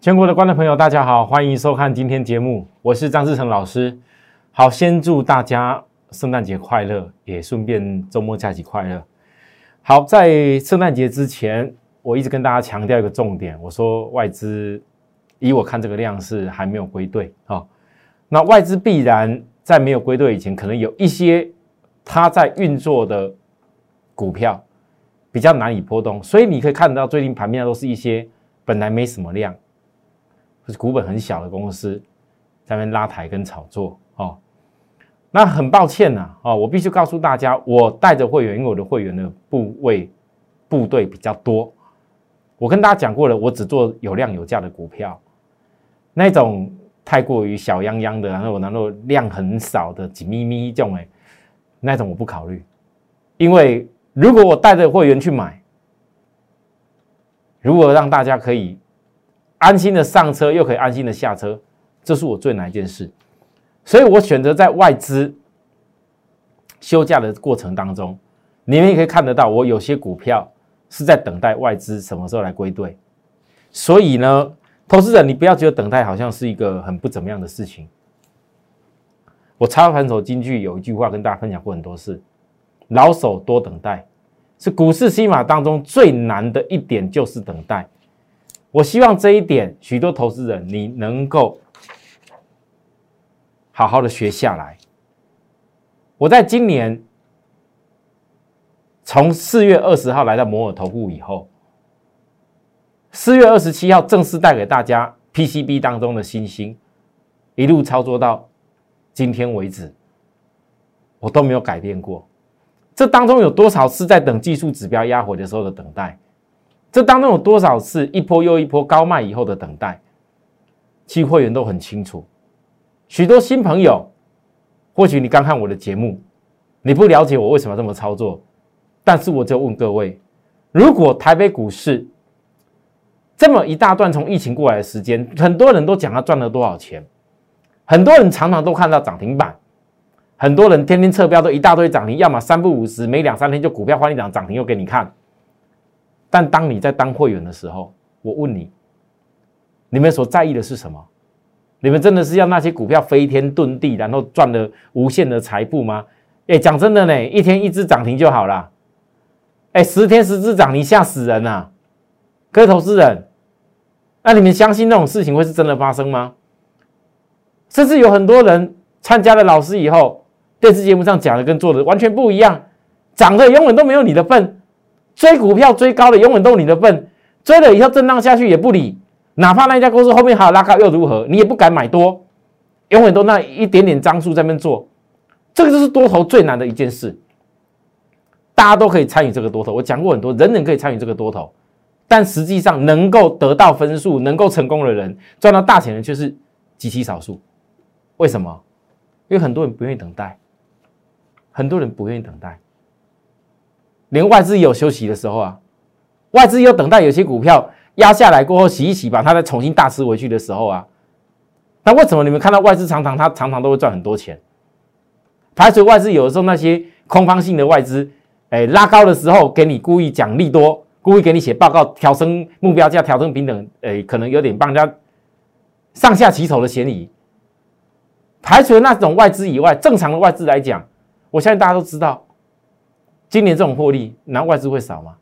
全国的观众朋友，大家好，欢迎收看今天节目，我是张志成老师。好，先祝大家圣诞节快乐，也顺便周末假期快乐。好，在圣诞节之前，我一直跟大家强调一个重点，我说外资，以我看这个量是还没有归队啊。那外资必然在没有归队以前，可能有一些它在运作的股票比较难以波动，所以你可以看到最近盘面上都是一些本来没什么量。是股本很小的公司，在那边拉抬跟炒作哦。那很抱歉呐，哦，我必须告诉大家，我带着会员，因为我的会员的部位部队比较多。我跟大家讲过了，我只做有量有价的股票，那种太过于小泱泱的，然后然后量很少的紧咪咪这种哎，那种我不考虑。因为如果我带着会员去买，如果让大家可以。安心的上车，又可以安心的下车，这是我最难一件事，所以我选择在外资休假的过程当中，你们也可以看得到，我有些股票是在等待外资什么时候来归队。所以呢，投资者你不要觉得等待好像是一个很不怎么样的事情。我操盘手金句有一句话跟大家分享过很多次：老手多等待，是股市西码当中最难的一点，就是等待。我希望这一点，许多投资人你能够好好的学下来。我在今年从四月二十号来到摩尔投顾以后，四月二十七号正式带给大家 PCB 当中的新星，一路操作到今天为止，我都没有改变过。这当中有多少次在等技术指标压回的时候的等待？这当中有多少次一波又一波高卖以后的等待？期会员都很清楚。许多新朋友，或许你刚看我的节目，你不了解我为什么这么操作。但是我就问各位：如果台北股市这么一大段从疫情过来的时间，很多人都讲他赚了多少钱，很多人常常都看到涨停板，很多人天天测标都一大堆涨停，要么三不五十，每两三天就股票换一档涨停又给你看。但当你在当会员的时候，我问你，你们所在意的是什么？你们真的是要那些股票飞天遁地，然后赚了无限的财富吗？哎，讲真的呢，一天一只涨停就好了。哎，十天十只涨，停吓死人呐！各位投资人，那你们相信那种事情会是真的发生吗？甚至有很多人参加了老师以后，电视节目上讲的跟做的完全不一样，涨的永远都没有你的份。追股票追高的永远都是你的份，追了以后震荡下去也不理，哪怕那家公司后面还有拉高又如何？你也不敢买多，永远都那一点点张数在那边做，这个就是多头最难的一件事。大家都可以参与这个多头，我讲过很多，人人可以参与这个多头，但实际上能够得到分数、能够成功的人、赚到大钱的却是极其少数。为什么？因为很多人不愿意等待，很多人不愿意等待。连外资也有休息的时候啊，外资又等待有些股票压下来过后洗一洗，把它再重新大吃回去的时候啊，那为什么你们看到外资常常它常常都会赚很多钱？排除外资有的时候那些空方性的外资，哎拉高的时候给你故意奖励多，故意给你写报告调升目标价、调升平等，哎可能有点帮人家上下其手的嫌疑。排除了那种外资以外，正常的外资来讲，我相信大家都知道。今年这种获利，那外资会少吗？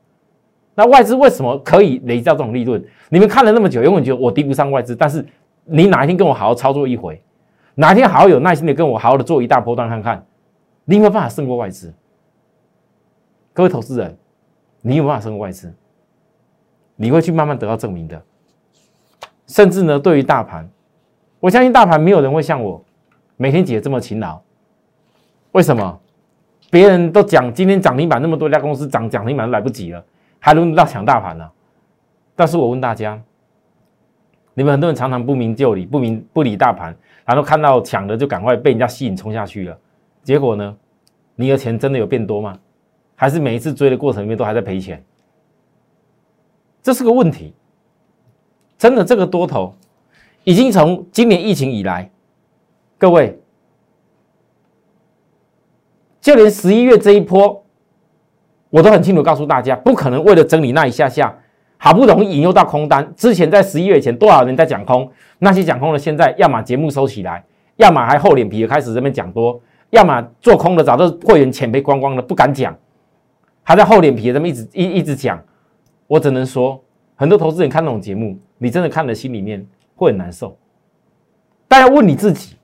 那外资为什么可以累积到这种利润？你们看了那么久，永远觉得我敌不上外资。但是你哪一天跟我好好操作一回，哪一天好好有耐心的跟我好好的做一大波段看看，你有没有办法胜过外资？各位投资人，你有办法胜过外资？你会去慢慢得到证明的。甚至呢，对于大盘，我相信大盘没有人会像我每天姐这么勤劳。为什么？别人都讲今天涨停板那么多家公司涨涨停板都来不及了，还轮得到抢大盘呢？但是我问大家，你们很多人常常不明就里，不明不理大盘，然后看到抢的就赶快被人家吸引冲下去了，结果呢，你的钱真的有变多吗？还是每一次追的过程里面都还在赔钱？这是个问题。真的，这个多头已经从今年疫情以来，各位。就连十一月这一波，我都很清楚告诉大家，不可能为了整理那一下下，好不容易引诱到空单，之前在十一月前多少人在讲空，那些讲空的现在要么节目收起来，要么还厚脸皮的开始这边讲多，要么做空的早就会员钱被光光了，不敢讲，还在厚脸皮这么一直一一直讲，我只能说，很多投资人看那种节目，你真的看了心里面会很难受。大家问你自己，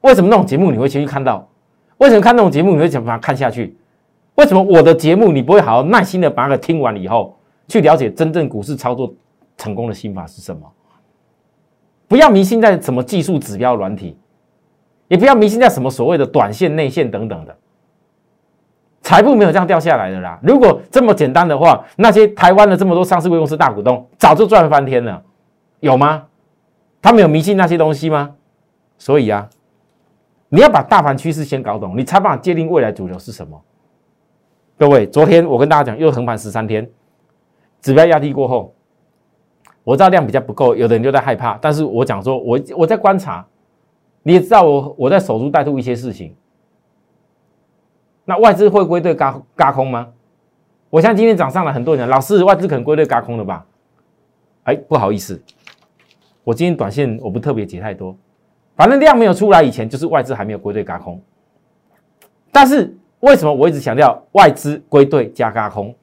为什么那种节目你会先去看到？为什么看那种节目你会想把它看下去？为什么我的节目你不会好好耐心的把它听完以后？去了解真正股市操作成功的心法是什么？不要迷信在什么技术指标软体，也不要迷信在什么所谓的短线、内线等等的。财富没有这样掉下来的啦。如果这么简单的话，那些台湾的这么多上市公司大股东早就赚翻天了，有吗？他们有迷信那些东西吗？所以啊，你要把大盘趋势先搞懂，你才办法界定未来主流是什么。各位，昨天我跟大家讲，又横盘十三天。指标压低过后，我知道量比较不够，有的人就在害怕。但是我讲说，我我在观察，你也知道我我在守株待兔一些事情。那外资会归队嘎嘎空吗？我像今天涨上了很多人，老师外资可能归队嘎空了吧？哎，不好意思，我今天短线我不特别解太多，反正量没有出来以前，就是外资还没有归队嘎空。但是为什么我一直强调外资归队加加空？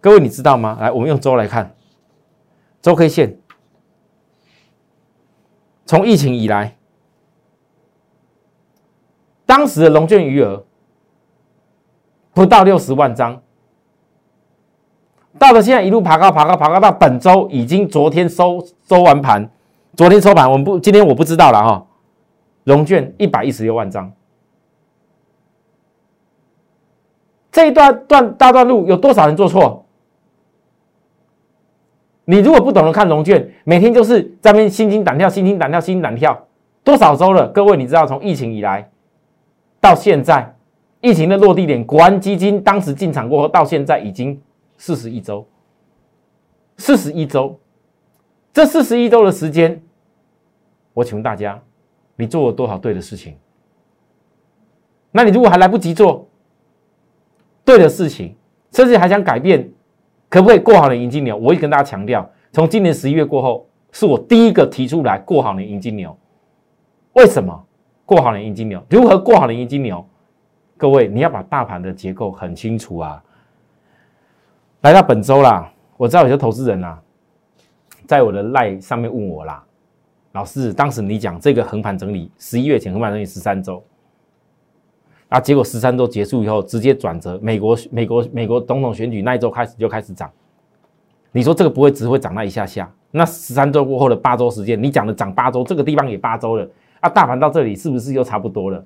各位，你知道吗？来，我们用周来看，周 K 线，从疫情以来，当时的龙券余额不到六十万张，到了现在一路爬高，爬高，爬高，到本周已经昨天收收完盘，昨天收盘，我们不今天我不知道了哈。龙券一百一十六万张，这一段段大段路有多少人做错？你如果不懂得看龙卷，每天就是在那边心惊胆跳、心惊胆跳、心惊胆跳，多少周了？各位，你知道从疫情以来到现在，疫情的落地点，国安基金当时进场过后，到现在已经四十一周，四十一周，这四十一周的时间，我请问大家，你做了多少对的事情？那你如果还来不及做对的事情，甚至还想改变？可不可以过好年迎金牛？我也跟大家强调，从今年十一月过后，是我第一个提出来过好年迎金牛。为什么过好年迎金牛？如何过好年迎金牛？各位，你要把大盘的结构很清楚啊。来到本周啦，我知道有些投资人啊，在我的赖上面问我啦，老师，当时你讲这个横盘整理，十一月前横盘整理十三周。啊！结果十三周结束以后，直接转折。美国、美国、美国总统选举那一周开始就开始涨。你说这个不会只会涨那一下下？那十三周过后的八周时间，你讲的涨八周，这个地方也八周了啊！大盘到这里是不是又差不多了？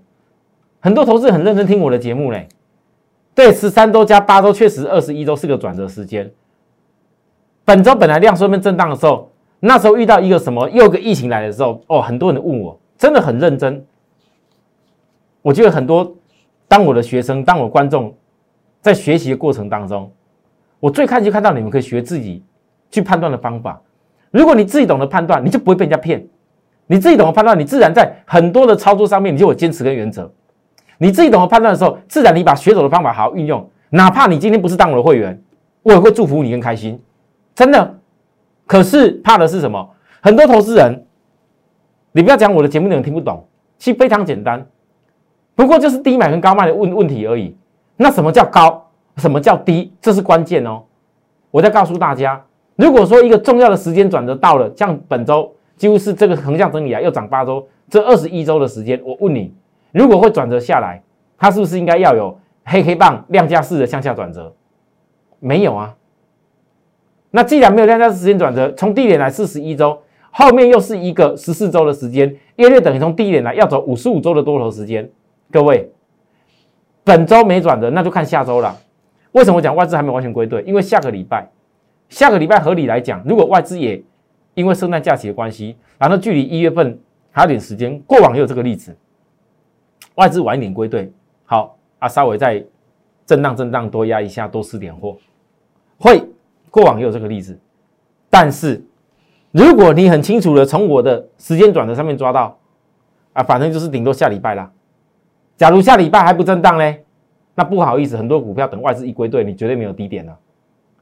很多投资很认真听我的节目嘞。对，十三周加八周，确实二十一周是个转折时间。本周本来量缩面震荡的时候，那时候遇到一个什么又一个疫情来的时候，哦，很多人问我，真的很认真。我觉得很多。当我的学生，当我观众，在学习的过程当中，我最看就看到你们可以学自己去判断的方法。如果你自己懂得判断，你就不会被人家骗。你自己懂得判断，你自然在很多的操作上面，你就有坚持跟原则。你自己懂得判断的时候，自然你把学走的方法好好运用。哪怕你今天不是当我的会员，我也会祝福你更开心。真的。可是怕的是什么？很多投资人，你不要讲我的节目内容听不懂，其实非常简单。不过就是低买跟高卖的问问题而已。那什么叫高？什么叫低？这是关键哦。我再告诉大家，如果说一个重要的时间转折到了，像本周几乎是这个横向整理啊，又涨八周，这二十一周的时间，我问你，如果会转折下来，它是不是应该要有黑黑棒量价式的向下转折？没有啊。那既然没有量价时间转折，从低点来四十一周，后面又是一个十四周的时间，约略等于从低点来要走五十五周的多头时间。各位，本周没转折，那就看下周了。为什么讲外资还没完全归队？因为下个礼拜，下个礼拜合理来讲，如果外资也因为圣诞假期的关系，然后距离一月份还有点时间，过往也有这个例子，外资晚一点归队，好啊，稍微再震荡震荡，多压一下，多吃点货，会过往也有这个例子。但是如果你很清楚的从我的时间转折上面抓到，啊，反正就是顶多下礼拜啦。假如下礼拜还不震荡呢？那不好意思，很多股票等外资一归队，你绝对没有低点了，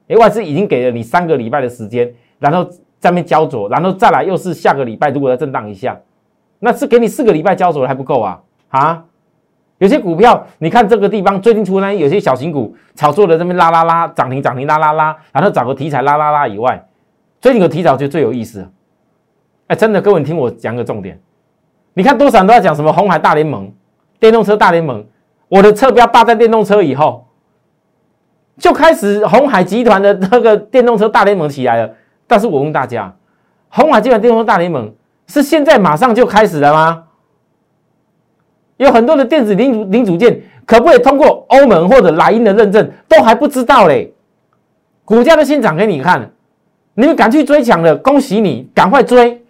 哎，外资已经给了你三个礼拜的时间，然后在面焦灼，然后再来又是下个礼拜，如果再震荡一下，那是给你四个礼拜焦灼还不够啊？啊？有些股票，你看这个地方最近出来有些小型股炒作的这边拉拉拉涨停涨停拉拉拉，然后找个题材拉拉拉以外，最近有题材就最有意思。哎，真的，各位你听我讲个重点，你看多少人都在讲什么红海大联盟、电动车大联盟，我的车标霸占电动车以后，就开始红海集团的那个电动车大联盟起来了。但是我问大家，红海集团电动车大联盟是现在马上就开始了吗？有很多的电子零组零组件可不可以通过欧盟或者莱茵的认证，都还不知道嘞。股价都先涨给你看，你们敢去追抢的，恭喜你，赶快追。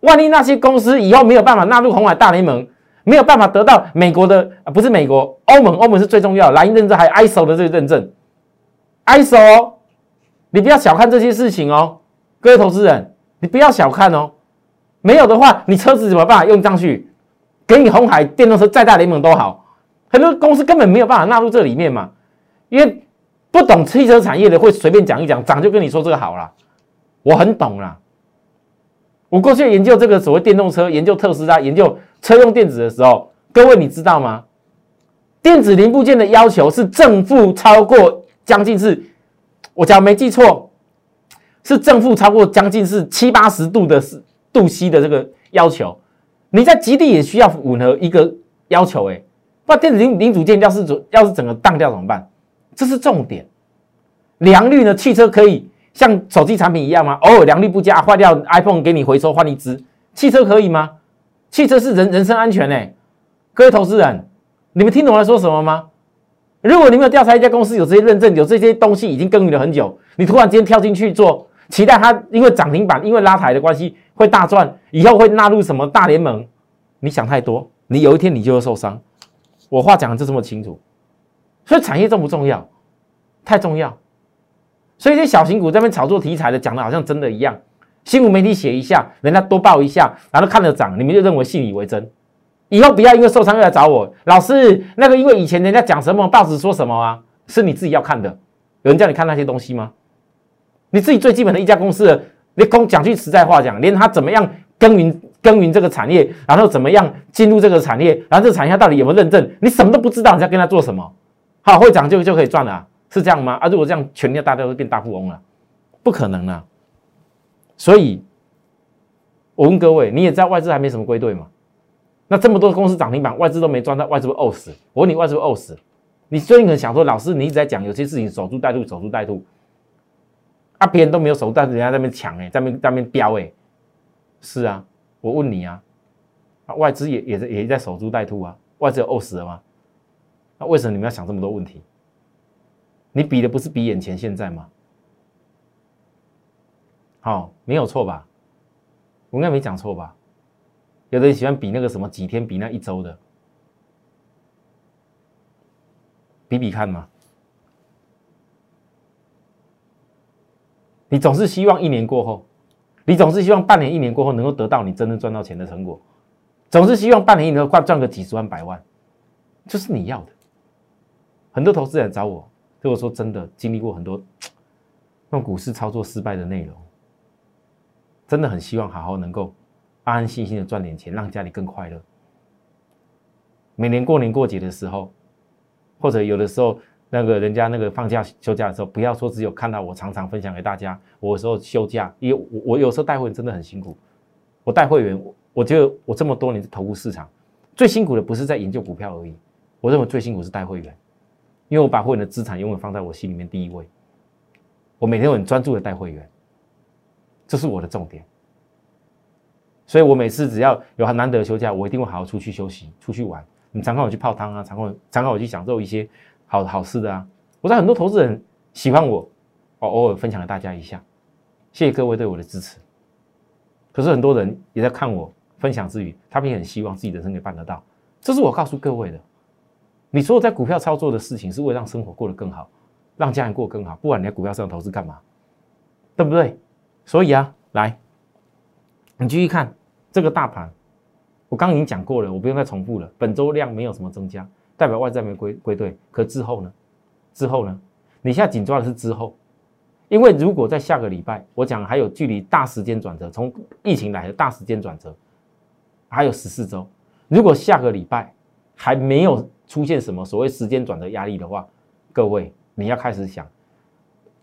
万一那些公司以后没有办法纳入红海大联盟，没有办法得到美国的啊，不是美国，欧盟，欧盟是最重要，莱茵认证还有 ISO 的这个认证，ISO，你不要小看这些事情哦，各位投资人，你不要小看哦，没有的话，你车子怎么办用上去？给你红海电动车再大联盟都好，很多公司根本没有办法纳入这里面嘛，因为不懂汽车产业的会随便讲一讲，涨就跟你说这个好了，我很懂啦。我过去研究这个所谓电动车，研究特斯拉，研究车用电子的时候，各位你知道吗？电子零部件的要求是正负超过将近是，我假如没记错，是正负超过将近是七八十度的度 C 的这个要求。你在极地也需要吻合一个要求，哎，不然电子零零组件要是要是整个当掉怎么办？这是重点。良率呢？汽车可以像手机产品一样吗？偶尔良率不佳，坏掉 iPhone 给你回收换一支。汽车可以吗？汽车是人人身安全哎，各位投资人，你们听懂我在说什么吗？如果你没有调查一家公司有这些认证，有这些东西已经耕耘了很久，你突然间跳进去做。期待它因为涨停板，因为拉抬的关系会大赚，以后会纳入什么大联盟？你想太多，你有一天你就会受伤。我话讲的就这么清楚，所以产业重不重要？太重要。所以这些小型股这边炒作题材的，讲的好像真的一样，新闻媒体写一下，人家多报一下，然后看着涨，你们就认为信以为真。以后不要因为受伤又来找我，老师那个因为以前人家讲什么，报纸说什么啊？是你自己要看的，有人叫你看那些东西吗？你自己最基本的一家公司，你公讲句实在话讲，连他怎么样耕耘耕耘这个产业，然后怎么样进入这个产业，然后这个产业到底有没有认证，你什么都不知道，你在跟他做什么？好，会涨就就可以赚了，是这样吗？啊，如果这样，全天大家都变大富翁了，不可能啊！所以，我问各位，你也知道外资还没什么归队嘛？那这么多公司涨停板，外资都没赚到，外资会饿死？我问你，外资会呕死？你最近可能想说，老师，你一直在讲有些事情守株待兔，守株待兔。啊，别人都没有守，但是人家在那边抢哎，在那边在那边飙哎，是啊，我问你啊，啊，外资也也在也在守株待兔啊，外资有饿死了吗？那为什么你们要想这么多问题？你比的不是比眼前现在吗？好，没有错吧？我应该没讲错吧？有的人喜欢比那个什么几天比那一周的，比比看嘛。你总是希望一年过后，你总是希望半年、一年过后能够得到你真正赚到钱的成果，总是希望半年、一年后赚个几十万、百万，这是你要的。很多投资人找我，对我说：“真的，经历过很多用股市操作失败的内容，真的很希望好好能够安安心心的赚点钱，让家里更快乐。每年过年过节的时候，或者有的时候。”那个人家那个放假休假的时候，不要说只有看到我常常分享给大家。我有时候休假，因为我我有时候带会员真的很辛苦。我带会员，我觉得我这么多年的投入市场，最辛苦的不是在研究股票而已。我认为最辛苦是带会员，因为我把会员的资产永远放在我心里面第一位。我每天很专注的带会员，这是我的重点。所以我每次只要有很难得休假，我一定会好好出去休息、出去玩。你常看我去泡汤啊，常看常看我去享受一些。好好事的啊！我知道很多投资人喜欢我，我偶尔分享给大家一下，谢谢各位对我的支持。可是很多人也在看我分享之余，他们也很希望自己人生可以办得到。这是我告诉各位的。你所有在股票操作的事情，是为了让生活过得更好，让家人过得更好。不管你在股票上投资干嘛，对不对？所以啊，来，你继续看这个大盘。我刚刚已经讲过了，我不用再重复了。本周量没有什么增加。代表外债没归归队，可之后呢？之后呢？你现在紧抓的是之后，因为如果在下个礼拜，我讲还有距离大时间转折，从疫情来的大时间转折还有十四周，如果下个礼拜还没有出现什么所谓时间转折压力的话，各位你要开始想，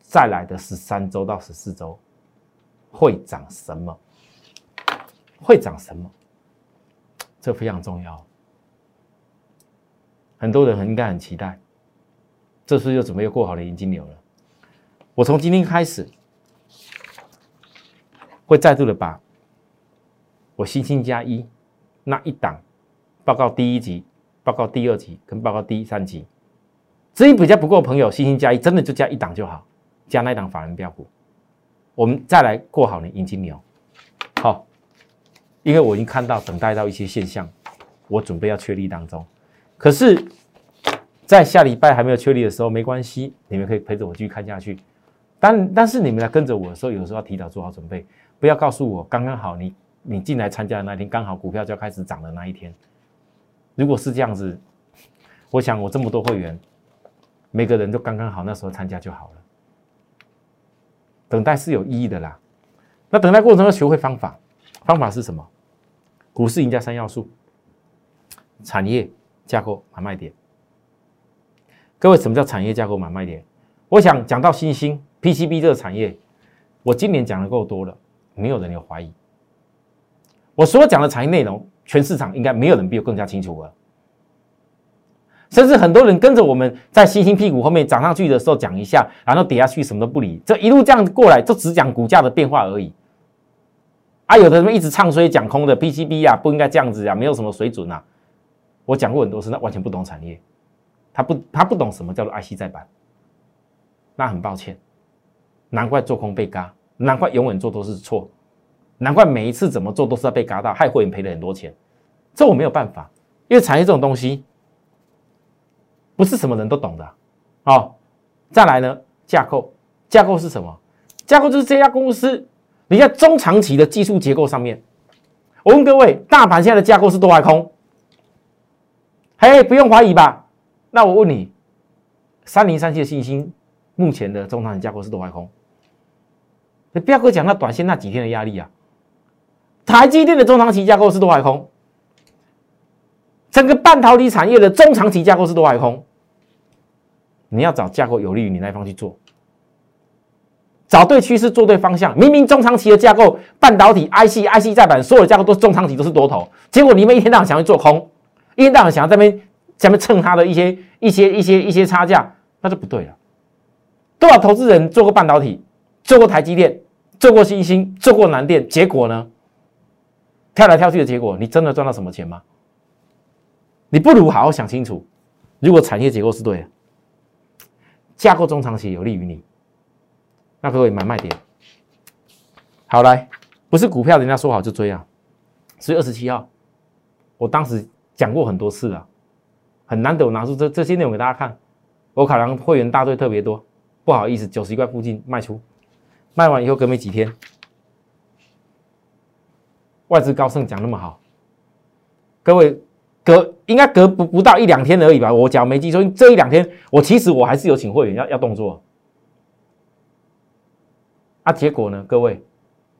再来的十三周到十四周会涨什么？会涨什么？这非常重要。很多人很应该很期待，这次又准备又过好了银金流了。我从今天开始，会再度的把我星星加一那一档报告第一集、报告第二集跟报告第三集，至于比较不够朋友，星星加一真的就加一档就好，加那一档法人标股，我们再来过好的银金流。好，因为我已经看到等待到一些现象，我准备要确立当中。可是，在下礼拜还没有确立的时候，没关系，你们可以陪着我继续看下去。但但是你们来跟着我的时候，有时候要提早做好准备，不要告诉我刚刚好你你进来参加的那天，刚好股票就要开始涨的那一天。如果是这样子，我想我这么多会员，每个人都刚刚好那时候参加就好了。等待是有意义的啦。那等待过程中要学会方法，方法是什么？股市赢家三要素：产业架构、买卖点。各位，什么叫产业架构、买卖点？我想讲到新兴。PCB 这个产业，我今年讲的够多了，没有人有怀疑。我所讲的产业内容，全市场应该没有人比我更加清楚了。甚至很多人跟着我们在新兴屁股后面涨上去的时候讲一下，然后跌下去什么都不理，这一路这样过来，就只讲股价的变化而已。啊，有的人一直唱衰讲空的 PCB 呀，不应该这样子呀，没有什么水准啊。我讲过很多次，那完全不懂产业，他不他不懂什么叫做 IC 再版，那很抱歉。难怪做空被嘎，难怪永远做都是错，难怪每一次怎么做都是要被嘎到，害会员赔了很多钱。这我没有办法，因为产业这种东西不是什么人都懂的。哦，再来呢，架构，架构是什么？架构就是这家公司你在中长期的技术结构上面。我问各位，大盘现在的架构是多还空？嘿，不用怀疑吧？那我问你，三零三七的信心目前的中长期架构是多还空？你不要跟我讲那短线那几天的压力啊！台积电的中长期架构是多还空？整个半导体产业的中长期架构是多还空？你要找架构有利于你那一方去做，找对趋势，做对方向。明明中长期的架构，半导体 IC、IC 再版，所有的架构都是中长期都是多头，结果你们一天到晚想要做空，一天到晚想要在边在边蹭它的一些一些一些一些差价，那就不对了。多少投资人做过半导体？做过台积电，做过新兴，做过南电，结果呢？跳来跳去的结果，你真的赚到什么钱吗？你不如好好想清楚。如果产业结构是对的，架构中长期有利于你，那各位买卖点。好来，不是股票，人家说好就追啊。十月二十七号，我当时讲过很多次了，很难得我拿出这这些内容给大家看。我考量会员大队特别多，不好意思，九十一块附近卖出。卖完以后，隔没几天，外资高盛讲那么好，各位隔应该隔不不到一两天而已吧？我讲没记错，这一两天我其实我还是有请会员要要动作，啊，结果呢？各位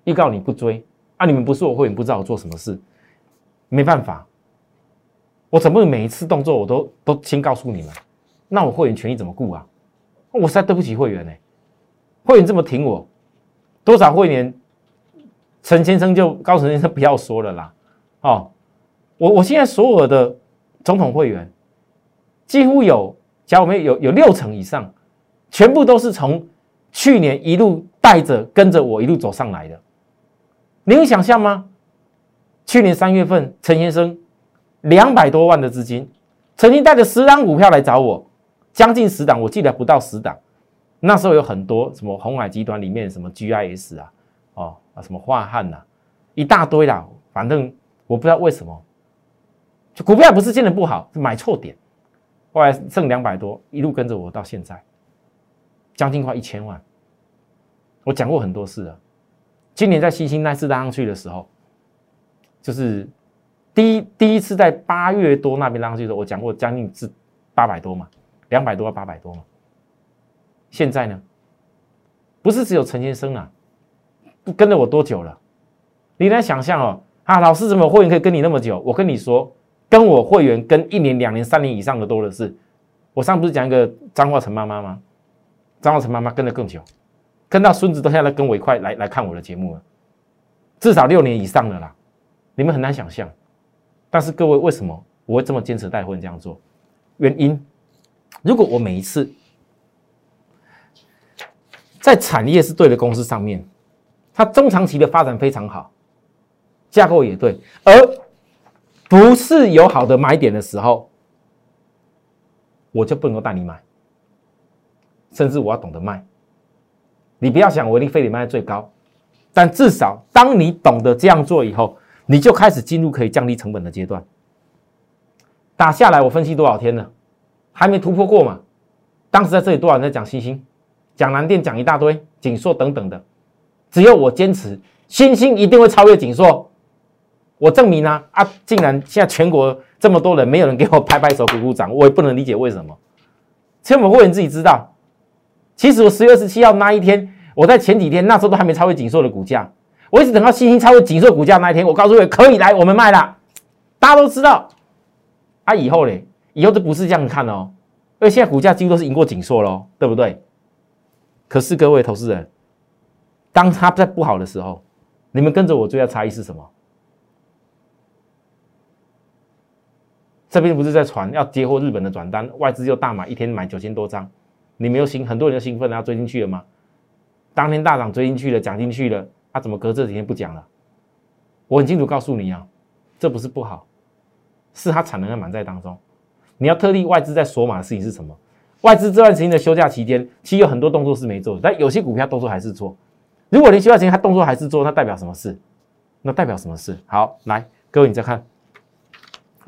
预告你不追啊？你们不是我会员，不知道我做什么事，没办法，我怎么每一次动作我都都先告诉你们？那我会员权益怎么顾啊？我实在对不起会员呢，会员这么挺我。多少会员？陈先生就高陈先生不要说了啦。哦，我我现在所有的总统会员，几乎有，假如我们有有六成以上，全部都是从去年一路带着跟着我一路走上来的。你能想象吗？去年三月份，陈先生两百多万的资金，曾经带着十档股票来找我，将近十档，我记得不到十档。那时候有很多什么红海集团里面什么 GIS 啊，哦啊什么华汉呐，一大堆啦。反正我不知道为什么，就股票不是见得不好，是买错点。后来剩两百多，一路跟着我到现在，将近快一千万。我讲过很多次了。今年在新兴那次拉上去的时候，就是第一第一次在八月多那边拉上去的时候，我讲过将近是八百多嘛，两百多到八百多嘛。现在呢，不是只有陈先生啊，跟了我多久了？你来想象哦，啊，老师怎么会员可以跟你那么久？我跟你说，跟我会员跟一年、两年、三年以上的多的是。我上不是讲一个张化成妈妈吗？张化成妈妈跟的更久，跟到孙子都下来跟我一块来来看我的节目了，至少六年以上的啦。你们很难想象，但是各位为什么我会这么坚持带会员这样做？原因，如果我每一次在产业是对的公司上面，它中长期的发展非常好，架构也对，而不是有好的买点的时候。我就不能够带你买，甚至我要懂得卖。你不要想我一定非得卖最高，但至少当你懂得这样做以后，你就开始进入可以降低成本的阶段。打下来我分析多少天了，还没突破过嘛？当时在这里多少人在讲星星，讲蓝电，讲一大堆锦硕等等的，只有我坚持，星星一定会超越锦硕。我证明啊啊！竟然现在全国这么多人，没有人给我拍拍手、鼓鼓掌，我也不能理解为什么。千本会员自己知道。其实我十月二十七号那一天，我在前几天那时候都还没超越锦硕的股价，我一直等到星星超越锦硕股价那一天，我告诉各位可以来，我们卖了。大家都知道。啊，以后嘞，以后都不是这样看哦，因为现在股价几乎都是赢过锦硕喽，对不对？可是各位投资人，当他在不好的时候，你们跟着我最大差异是什么？这边不是在传要接获日本的转单，外资又大买，一天买九千多张，你没有兴，很多人就兴奋了，要追进去了吗？当天大涨追进去了，涨进去了，他怎么隔这几天不讲了？我很清楚告诉你啊，这不是不好，是它产能在满载当中。你要特地外资在索马的事情是什么？外资这段时间的休假期间，其实有很多动作是没做，但有些股票动作还是做。如果连休假期间他动作还是做，那代表什么事？那代表什么事？好，来，各位你再看。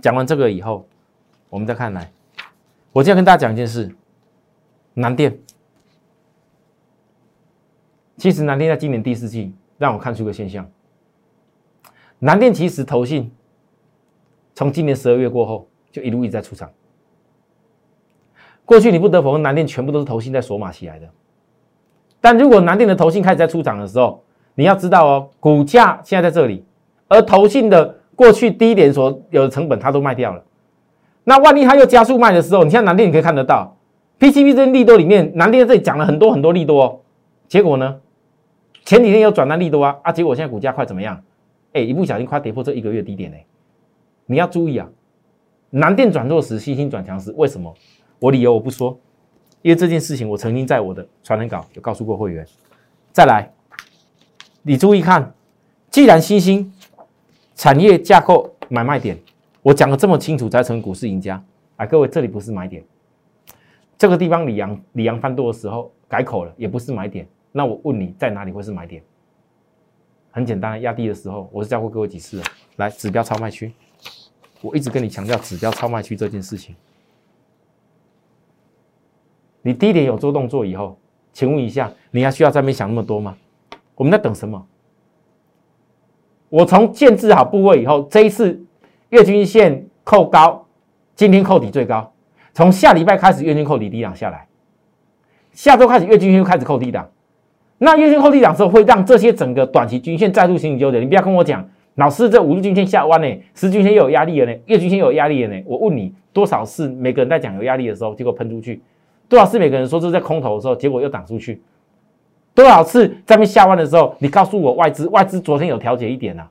讲完这个以后，我们再看来。我今天跟大家讲一件事：南电。其实南电在今年第四季让我看出个现象。南电其实投信从今年十二月过后就一路一直在出场。过去你不得否认，南电全部都是投信在索马起来的。但如果南电的投信开始在出场的时候，你要知道哦，股价现在在这里，而投信的。过去低点所有的成本，它都卖掉了。那万一它又加速卖的时候，你像南电你可以看得到，PCB 这利多里面，南电在这里讲了很多很多利多，哦，结果呢，前几天有转单利多啊啊，结果现在股价快怎么样？哎，一不小心快跌破这一个月低点嘞。你要注意啊，南电转弱时，新兴转强时，为什么？我理由我不说，因为这件事情我曾经在我的传人稿有告诉过会员。再来，你注意看，既然新兴。产业架构买卖点，我讲的这么清楚才成股市赢家。哎，各位，这里不是买点，这个地方李阳李阳翻多的时候改口了，也不是买点。那我问你在哪里会是买点？很简单，压低的时候，我是教过各位几次了。来，指标超卖区，我一直跟你强调指标超卖区这件事情。你低点有做动作以后，请问一下，你还需要在那边想那么多吗？我们在等什么？我从建制好部位以后，这一次月均线扣高，今天扣底最高。从下礼拜开始，月均扣底低档下来，下周开始月均线又开始扣低档。那月均扣低档之后，会让这些整个短期均线再度形成纠结。你不要跟我讲，老师这五日均线下弯呢，十均线又有压力了呢，月均线又有压力了呢。我问你，多少次每个人在讲有压力的时候，结果喷出去？多少次每个人说这是在空头的时候，结果又挡出去？多少次在那下弯的时候，你告诉我外资外资昨天有调节一点呐？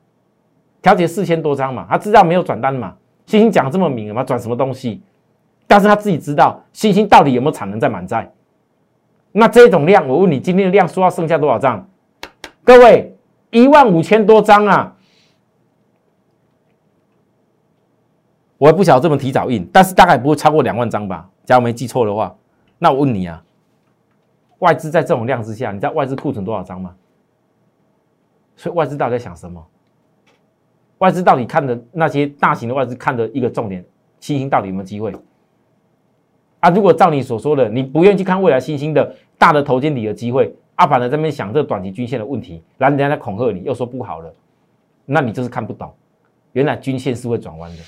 调节四千多张嘛，他知道没有转单嘛？星星讲这么明嘛，转什么东西？但是他自己知道星星到底有没有产能在满载？那这种量，我问你，今天的量说要剩下多少张？各位，一万五千多张啊！我也不晓得这么提早印，但是大概不会超过两万张吧？假如没记错的话，那我问你啊。外资在这种量之下，你知道外资库存多少张吗？所以外资到底在想什么？外资到底看的那些大型的外资看的一个重点，新兴到底有没有机会？啊，如果照你所说的，你不愿意去看未来新兴的大的头肩底的机会，阿反的在那边想这短期均线的问题，然后人家在恐吓你，又说不好了，那你就是看不懂。原来均线是会转弯的，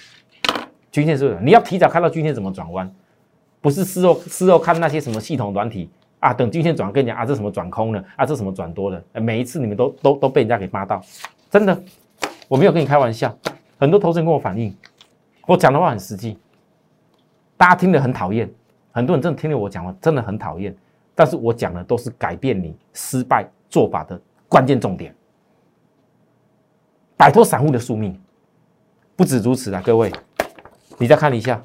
均线是会，你要提早看到均线怎么转弯，不是事后事后看那些什么系统软体。啊，等均线转跟你讲啊，这什么转空了啊，这什么转多了，每一次你们都都都被人家给骂到，真的，我没有跟你开玩笑，很多投资人跟我反映，我讲的话很实际，大家听得很讨厌，很多人真的听了我讲话真的很讨厌，但是我讲的都是改变你失败做法的关键重点，摆脱散户的宿命，不止如此啊，各位，你再看一下，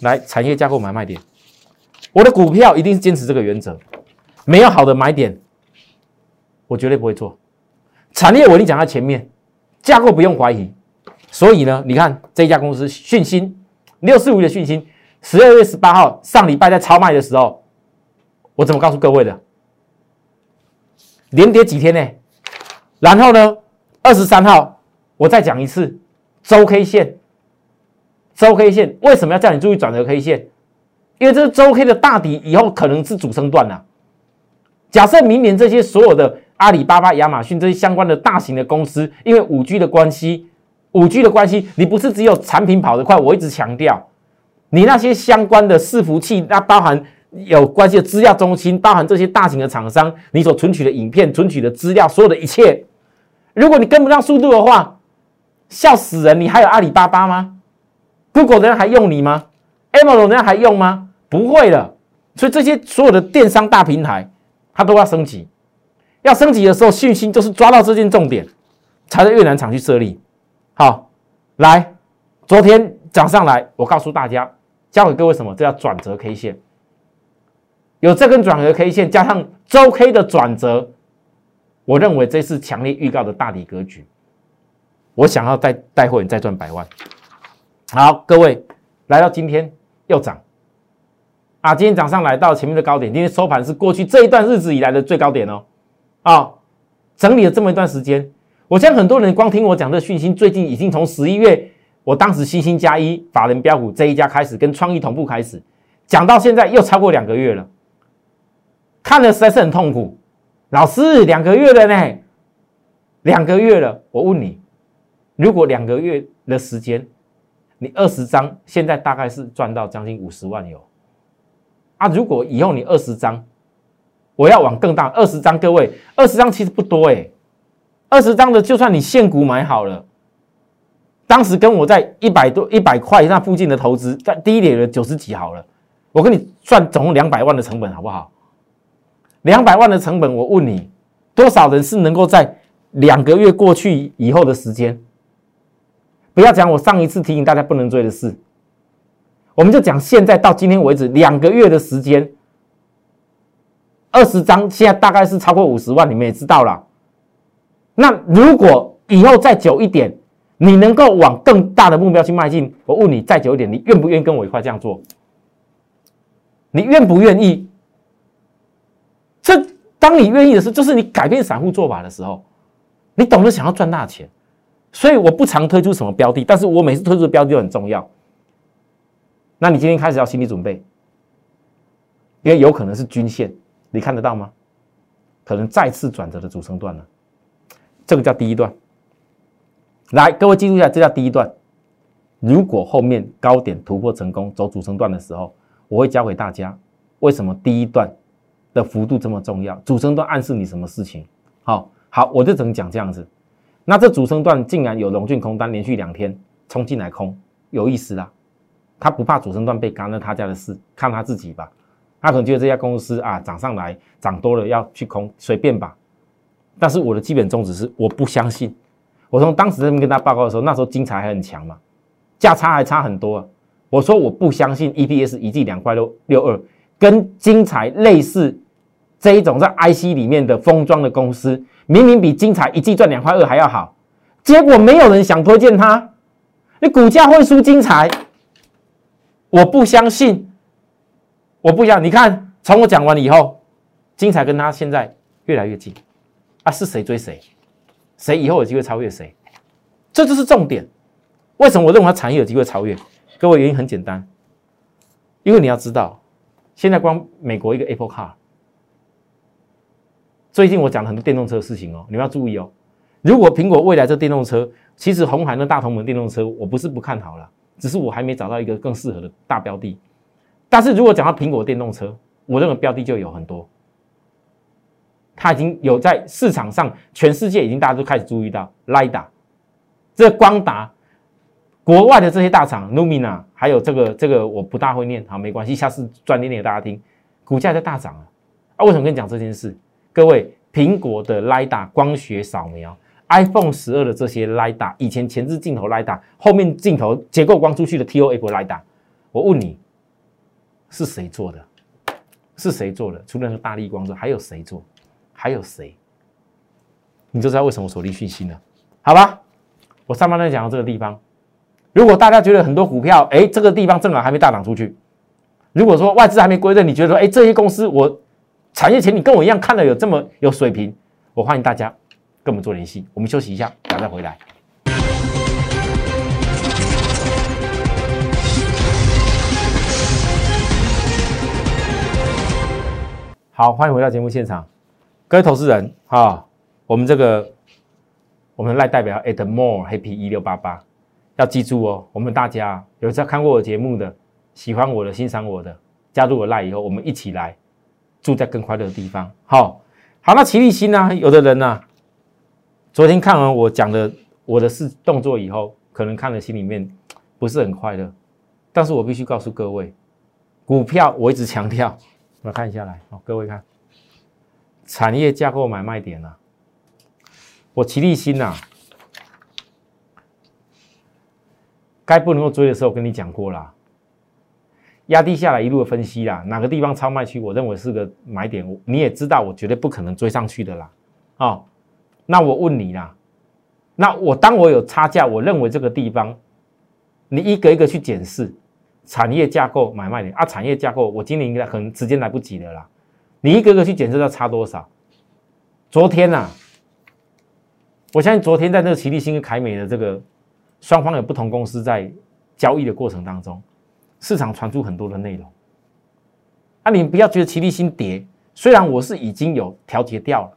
来产业架构买卖点，我的股票一定是坚持这个原则。没有好的买点，我绝对不会做。产业我已经讲在前面，架构不用怀疑。所以呢，你看这家公司讯芯六四五的讯芯，十二月十八号上礼拜在超卖的时候，我怎么告诉各位的？连跌几天呢？然后呢，二十三号我再讲一次周 K 线，周 K 线为什么要叫你注意转折 K 线？因为这是周 K 的大底，以后可能是主升段了。假设明年这些所有的阿里巴巴、亚马逊这些相关的大型的公司，因为五 G 的关系，五 G 的关系，你不是只有产品跑得快，我一直强调，你那些相关的伺服器，那包含有关系的资料中心，包含这些大型的厂商，你所存取的影片、存取的资料，所有的一切，如果你跟不上速度的话，笑死人！你还有阿里巴巴吗？Google 的人还用你吗？Amazon 的人还用吗？不会了。所以这些所有的电商大平台。它都要升级，要升级的时候，信心就是抓到这件重点，才在越南厂去设立。好，来，昨天涨上来，我告诉大家，教给各位什么？这叫转折 K 线，有这根转折 K 线，加上周 K 的转折，我认为这是强烈预告的大底格局。我想要带带货你再赚百万。好，各位来到今天又涨。啊，今天早上来到前面的高点，今天收盘是过去这一段日子以来的最高点哦。啊，整理了这么一段时间，我相信很多人光听我讲这讯息，最近已经从十一月，我当时星星加一法人标股这一家开始，跟创意同步开始讲到现在，又超过两个月了，看了实在是很痛苦。老师，两个月了呢，两个月了，我问你，如果两个月的时间，你二十张，现在大概是赚到将近五十万有？啊！如果以后你二十张，我要往更大二十张，各位二十张其实不多哎，二十张的就算你现股买好了，当时跟我在一百多一百块那附近的投资，在低点的九十几好了，我跟你算总共两百万的成本好不好？两百万的成本，我问你，多少人是能够在两个月过去以后的时间？不要讲我上一次提醒大家不能追的事。我们就讲现在到今天为止两个月的时间，二十张现在大概是超过五十万，你们也知道了。那如果以后再久一点，你能够往更大的目标去迈进，我问你再久一点，你愿不愿意跟我一块这样做？你愿不愿意？这当你愿意的时候，就是你改变散户做法的时候，你懂得想要赚大钱。所以我不常推出什么标的，但是我每次推出的标的就很重要。那你今天开始要心理准备，因为有可能是均线，你看得到吗？可能再次转折的主升段了，这个叫第一段。来，各位记住一下，这叫第一段。如果后面高点突破成功，走主升段的时候，我会教给大家为什么第一段的幅度这么重要。主升段暗示你什么事情？好好，我就只能讲这样子。那这主升段竟然有龙俊空单连续两天冲进来空，有意思啦。他不怕主升段被干了他家的事，看他自己吧。他可能觉得这家公司啊涨上来涨多了要去空，随便吧。但是我的基本宗旨是我不相信。我从当时这边跟他报告的时候，那时候精彩还很强嘛，价差还差很多。我说我不相信 EPS 一季两块六六二，跟精彩类似这一种在 IC 里面的封装的公司，明明比精彩一季赚两块二还要好，结果没有人想推荐它，你股价会输精彩。我不相信，我不相信。你看，从我讲完以后，精彩跟他现在越来越近啊！是谁追谁？谁以后有机会超越谁？这就是重点。为什么我认为它产业有机会超越？各位原因很简单，因为你要知道，现在光美国一个 Apple Car，最近我讲了很多电动车的事情哦，你们要注意哦。如果苹果未来这电动车，其实红海那大同门电动车，我不是不看好了。只是我还没找到一个更适合的大标的，但是如果讲到苹果电动车，我认为标的就有很多。它已经有在市场上，全世界已经大家都开始注意到 l i d a 这光达，国外的这些大厂 Lumina，还有这个这个我不大会念，好没关系，下次专念念给大家听，股价在大涨啊！啊，为什么跟你讲这件事？各位，苹果的 lida 光学扫描，iPhone 十二的这些 lida 以前前置镜头 LiDAR，后面镜头结构光出去的 ToF LiDAR，我问你，是谁做的？是谁做的？除了是大力光之外，还有谁做？还有谁？你就知道为什么锁定讯息了，好吧？我上半段讲到这个地方，如果大家觉得很多股票，哎，这个地方正好还没大涨出去，如果说外资还没归认，你觉得说，哎，这些公司我产业前你跟我一样看的有这么有水平，我欢迎大家跟我们做联系。我们休息一下，等再回来。好，欢迎回到节目现场。各位投资人啊，我们这个我们赖代表 at more happy 一六八八，要记住哦，我们大家有在看过我节目的，喜欢我的，欣赏我的，加入我赖以后，我们一起来住在更快乐的地方。好，好，那齐立新呢？有的人呢，昨天看完我讲的我的事动作以后，可能看了心里面不是很快乐，但是我必须告诉各位，股票我一直强调，我看一下来，好，各位看。产业架构买卖点啊，我齐立新呐，该不能够追的时候跟你讲过啦，压低下来一路的分析啦，哪个地方超卖区，我认为是个买点，你也知道我绝对不可能追上去的啦，哦，那我问你啦，那我当我有差价，我认为这个地方，你一个一个去检视产业架构买卖点啊，产业架构我今年应该可能时间来不及了啦。你一个个去检测，要差多少？昨天呐，我相信昨天在那个齐立新跟凯美的这个双方有不同公司在交易的过程当中，市场传出很多的内容。啊，你不要觉得齐力新跌，虽然我是已经有调节掉了，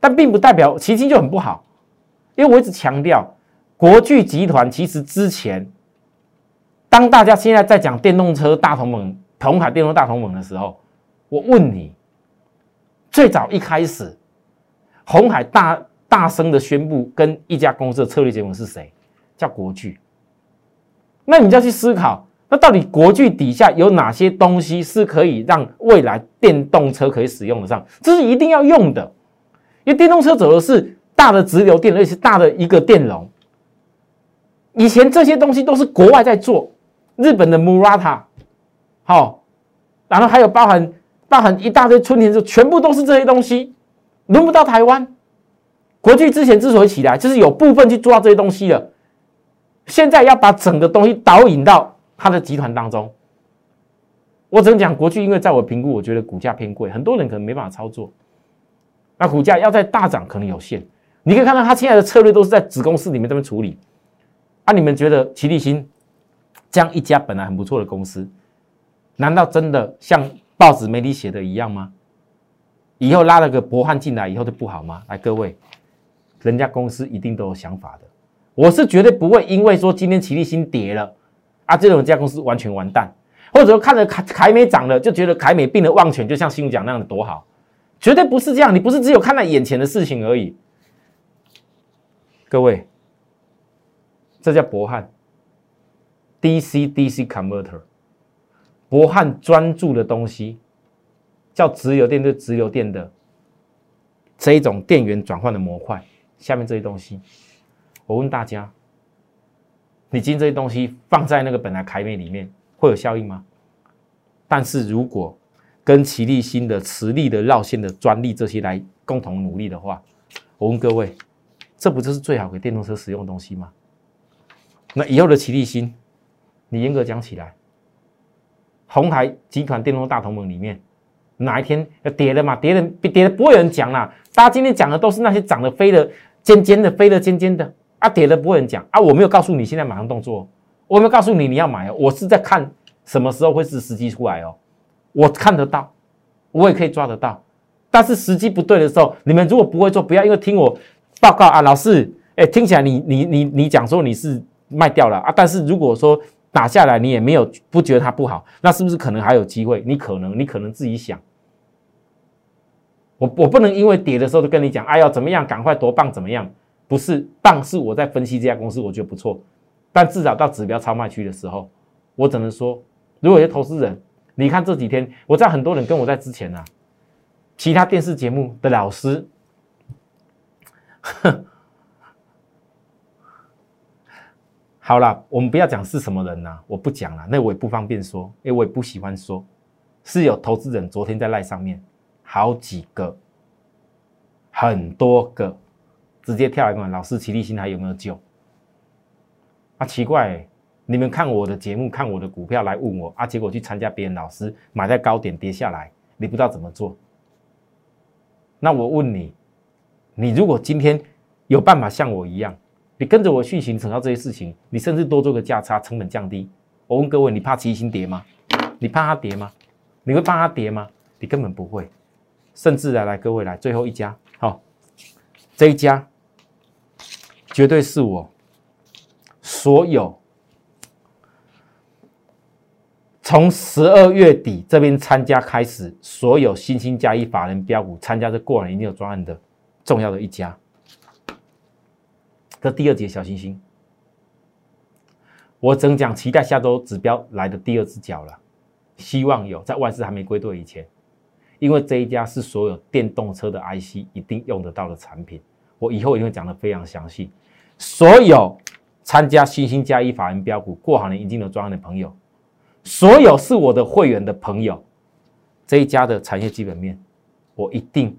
但并不代表齐新就很不好，因为我一直强调，国巨集团其实之前，当大家现在在讲电动车大同盟、同海电动大同盟的时候。我问你，最早一开始，红海大大声的宣布跟一家公司的策略结盟是谁？叫国巨。那你就要去思考，那到底国巨底下有哪些东西是可以让未来电动车可以使用得上？这是一定要用的，因为电动车走的是大的直流电，而且是大的一个电容。以前这些东西都是国外在做，日本的 Murata，好，然后还有包含。包含一大堆春田，就全部都是这些东西，轮不到台湾。国际之前之所以起来，就是有部分去做到这些东西了。现在要把整个东西导引到他的集团当中。我只能讲，国际因为在我评估，我觉得股价偏贵，很多人可能没办法操作。那股价要在大涨，可能有限。你可以看到，他现在的策略都是在子公司里面这边处理。啊，你们觉得齐立新这样一家本来很不错的公司，难道真的像？报纸媒体写的一样吗？以后拉了个博汉进来以后就不好吗？来，各位，人家公司一定都有想法的。我是绝对不会因为说今天齐立新跌了啊，这种家公司完全完蛋，或者说看着凯凯美涨了就觉得凯美病得忘全，就像新闻讲那样的多好，绝对不是这样。你不是只有看到眼前的事情而已。各位，这叫博汉 DC DC converter。博汉专注的东西叫直流电对直流电的这一种电源转换的模块。下面这些东西，我问大家：你今天这些东西放在那个本来凯美里面会有效应吗？但是如果跟齐立新的磁力的绕线的专利这些来共同努力的话，我问各位，这不就是最好给电动车使用的东西吗？那以后的齐立新，你严格讲起来。红海集团电动大同盟里面，哪一天要跌了嘛？跌了，跌了不会有人讲啦。大家今天讲的都是那些长得飞的尖尖的，飞的尖尖的啊，跌了不会讲啊。我没有告诉你现在马上动作，我没有告诉你你要买，我是在看什么时候会是时机出来哦。我看得到，我也可以抓得到，但是时机不对的时候，你们如果不会做，不要因为听我报告啊，老师，哎，听起来你你你你讲说你是卖掉了啊，但是如果说。打下来，你也没有不觉得它不好，那是不是可能还有机会？你可能，你可能自己想，我我不能因为跌的时候就跟你讲，哎呀怎么样，赶快多棒怎么样？不是棒，是我在分析这家公司，我觉得不错，但至少到指标超卖区的时候，我只能说，如果有投资人，你看这几天，我知道很多人跟我在之前啊，其他电视节目的老师，好了，我们不要讲是什么人呐，我不讲了，那我也不方便说，因为我也不喜欢说，是有投资人昨天在赖上面，好几个，很多个。直接跳来问老师，齐力新还有没有救？啊，奇怪，你们看我的节目，看我的股票来问我啊，结果去参加别人老师买在高点跌下来，你不知道怎么做。那我问你，你如果今天有办法像我一样，你跟着我去行成到这些事情，你甚至多做个价差，成本降低。我问各位，你怕齐星跌吗？你怕它跌吗？你会怕它跌吗？你根本不会。甚至来来，各位来，最后一家，好，这一家。绝对是我。所有从十二月底这边参加开始，所有新兴加一法人标股参加这过完一定有专案的重要的一家。这第二节小星星，我整讲期待下周指标来的第二只脚了，希望有在万事还没归队以前，因为这一家是所有电动车的 IC 一定用得到的产品，我以后一定会讲的非常详细。所有参加新兴加一法人标股过好年迎金牛专案的朋友，所有是我的会员的朋友，这一家的产业基本面，我一定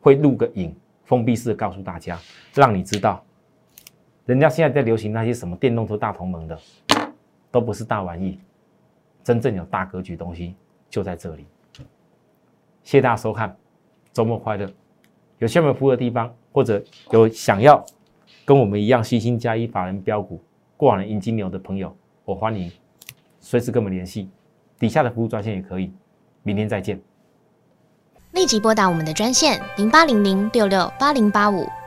会录个影，封闭式告诉大家，让你知道，人家现在在流行那些什么电动车大同盟的，都不是大玩意，真正有大格局东西就在这里。谢谢大家收看，周末快乐！有下面服务的地方，或者有想要。跟我们一样，星星加一法人标股过往的银金牛的朋友，我欢迎随时跟我们联系，底下的服务专线也可以。明天再见。立即拨打我们的专线零八零零六六八零八五